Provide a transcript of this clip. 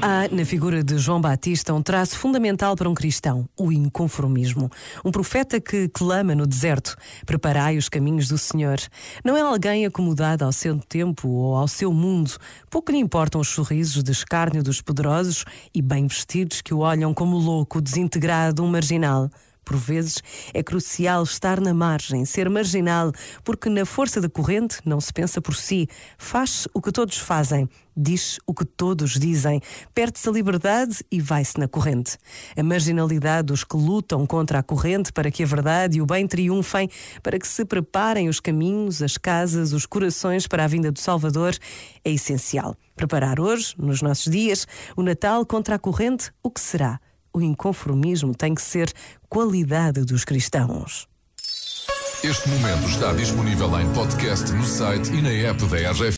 Há na figura de João Batista um traço fundamental para um cristão, o inconformismo. Um profeta que clama no deserto: Preparai os caminhos do Senhor. Não é alguém acomodado ao seu tempo ou ao seu mundo. Pouco lhe importam os sorrisos de escárnio dos poderosos e bem vestidos que o olham como louco, desintegrado, um marginal. Por vezes é crucial estar na margem, ser marginal, porque na força da corrente não se pensa por si, faz o que todos fazem, diz o que todos dizem, perde-se a liberdade e vai-se na corrente. A marginalidade dos que lutam contra a corrente para que a verdade e o bem triunfem, para que se preparem os caminhos, as casas, os corações para a vinda do Salvador, é essencial. Preparar hoje, nos nossos dias, o Natal contra a corrente, o que será? O inconformismo tem que ser qualidade dos cristãos. Este momento está disponível em podcast no site e na app da RGF.